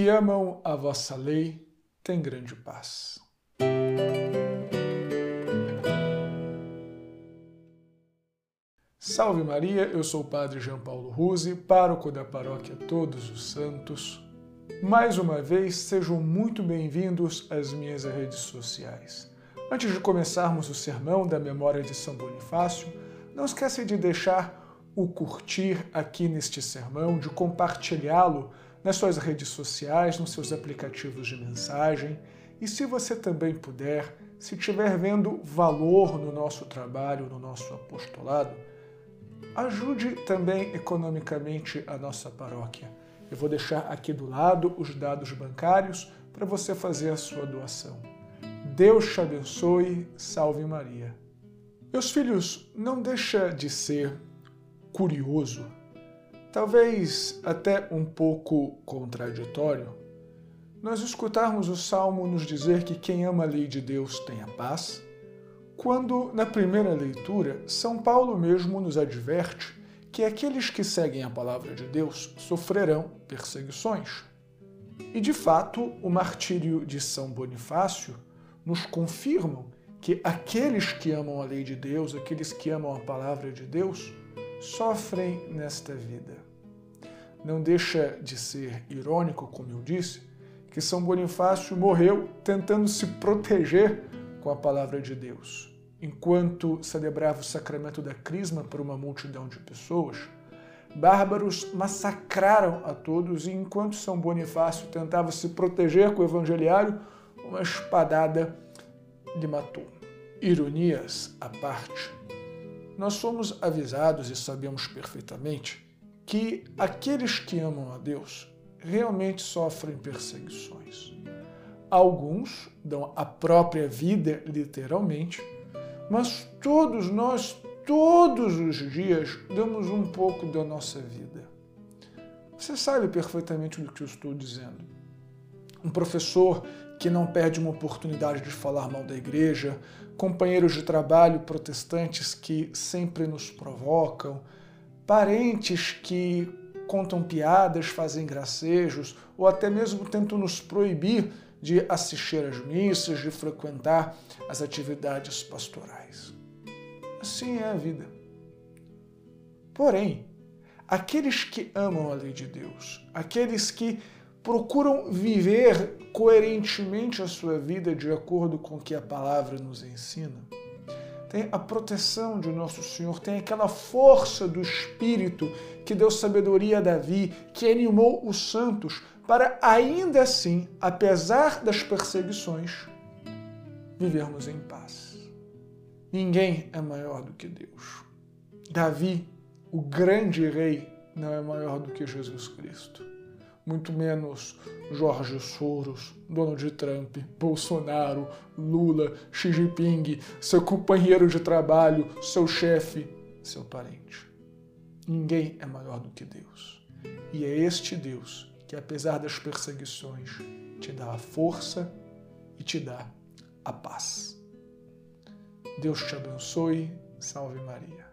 que amam a vossa lei têm grande paz. Salve Maria, eu sou o Padre João Paulo Ruse, pároco da Paróquia Todos os Santos. Mais uma vez, sejam muito bem-vindos às minhas redes sociais. Antes de começarmos o sermão da memória de São Bonifácio, não esqueça de deixar o curtir aqui neste sermão, de compartilhá-lo nas suas redes sociais, nos seus aplicativos de mensagem. E se você também puder, se estiver vendo valor no nosso trabalho, no nosso apostolado, ajude também economicamente a nossa paróquia. Eu vou deixar aqui do lado os dados bancários para você fazer a sua doação. Deus te abençoe, salve Maria. Meus filhos, não deixa de ser curioso talvez até um pouco contraditório, nós escutarmos o Salmo nos dizer que quem ama a lei de Deus tem a paz, quando na primeira leitura São Paulo mesmo nos adverte que aqueles que seguem a palavra de Deus sofrerão perseguições. E de fato, o martírio de São Bonifácio nos confirma que aqueles que amam a lei de Deus, aqueles que amam a palavra de Deus, sofrem nesta vida. Não deixa de ser irônico, como eu disse, que São Bonifácio morreu tentando se proteger com a palavra de Deus. Enquanto celebrava o sacramento da Crisma por uma multidão de pessoas, bárbaros massacraram a todos e enquanto São Bonifácio tentava se proteger com o evangeliário, uma espadada lhe matou. Ironias à parte, nós somos avisados e sabemos perfeitamente que aqueles que amam a Deus realmente sofrem perseguições. Alguns dão a própria vida, literalmente, mas todos nós, todos os dias, damos um pouco da nossa vida. Você sabe perfeitamente do que eu estou dizendo. Um professor que não perde uma oportunidade de falar mal da igreja, companheiros de trabalho protestantes que sempre nos provocam, parentes que contam piadas, fazem gracejos ou até mesmo tentam nos proibir de assistir às missas, de frequentar as atividades pastorais. Assim é a vida. Porém, aqueles que amam a lei de Deus, aqueles que procuram viver coerentemente a sua vida de acordo com o que a palavra nos ensina. Tem a proteção de nosso Senhor, tem aquela força do Espírito que deu sabedoria a Davi, que animou os santos para ainda assim, apesar das perseguições, vivermos em paz. Ninguém é maior do que Deus. Davi, o grande rei, não é maior do que Jesus Cristo muito menos Jorge Soros, Donald Trump, Bolsonaro, Lula, Xi Jinping, seu companheiro de trabalho, seu chefe, seu parente. Ninguém é maior do que Deus. E é este Deus que, apesar das perseguições, te dá a força e te dá a paz. Deus te abençoe. Salve Maria.